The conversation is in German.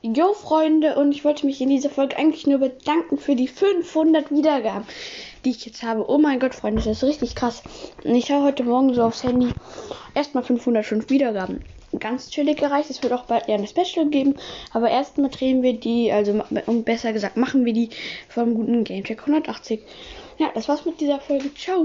Jo Freunde, und ich wollte mich in dieser Folge eigentlich nur bedanken für die 500 Wiedergaben, die ich jetzt habe. Oh mein Gott, Freunde, das ist richtig krass. Und ich habe heute Morgen so aufs Handy erstmal 505 Wiedergaben. Ganz chillig gereicht. Es wird auch bald eher eine Special geben. Aber erstmal drehen wir die, also um besser gesagt, machen wir die vom guten Gamecheck 180. Ja, das war's mit dieser Folge. Ciao.